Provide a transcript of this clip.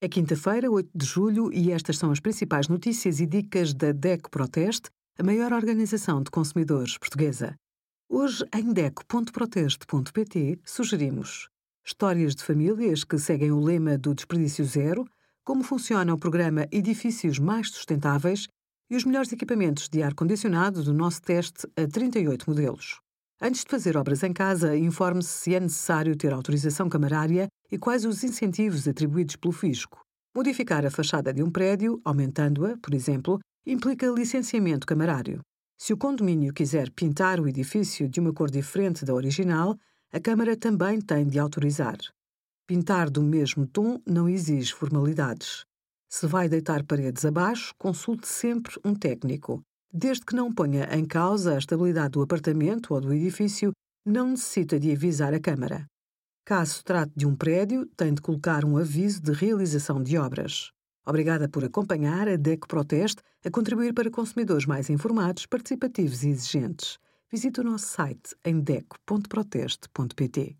É quinta-feira, 8 de julho, e estas são as principais notícias e dicas da DECO Proteste, a maior organização de consumidores portuguesa. Hoje, em DECO.proteste.pt, sugerimos histórias de famílias que seguem o lema do desperdício zero, como funciona o programa Edifícios Mais Sustentáveis e os melhores equipamentos de ar-condicionado do nosso teste a 38 modelos. Antes de fazer obras em casa, informe-se se é necessário ter autorização camarária e quais os incentivos atribuídos pelo fisco. Modificar a fachada de um prédio, aumentando-a, por exemplo, implica licenciamento camarário. Se o condomínio quiser pintar o edifício de uma cor diferente da original, a Câmara também tem de autorizar. Pintar do mesmo tom não exige formalidades. Se vai deitar paredes abaixo, consulte sempre um técnico. Desde que não ponha em causa a estabilidade do apartamento ou do edifício, não necessita de avisar a Câmara. Caso se trate de um prédio, tem de colocar um aviso de realização de obras. Obrigada por acompanhar a DECO Proteste a contribuir para consumidores mais informados, participativos e exigentes. Visite o nosso site em deco.proteste.pt.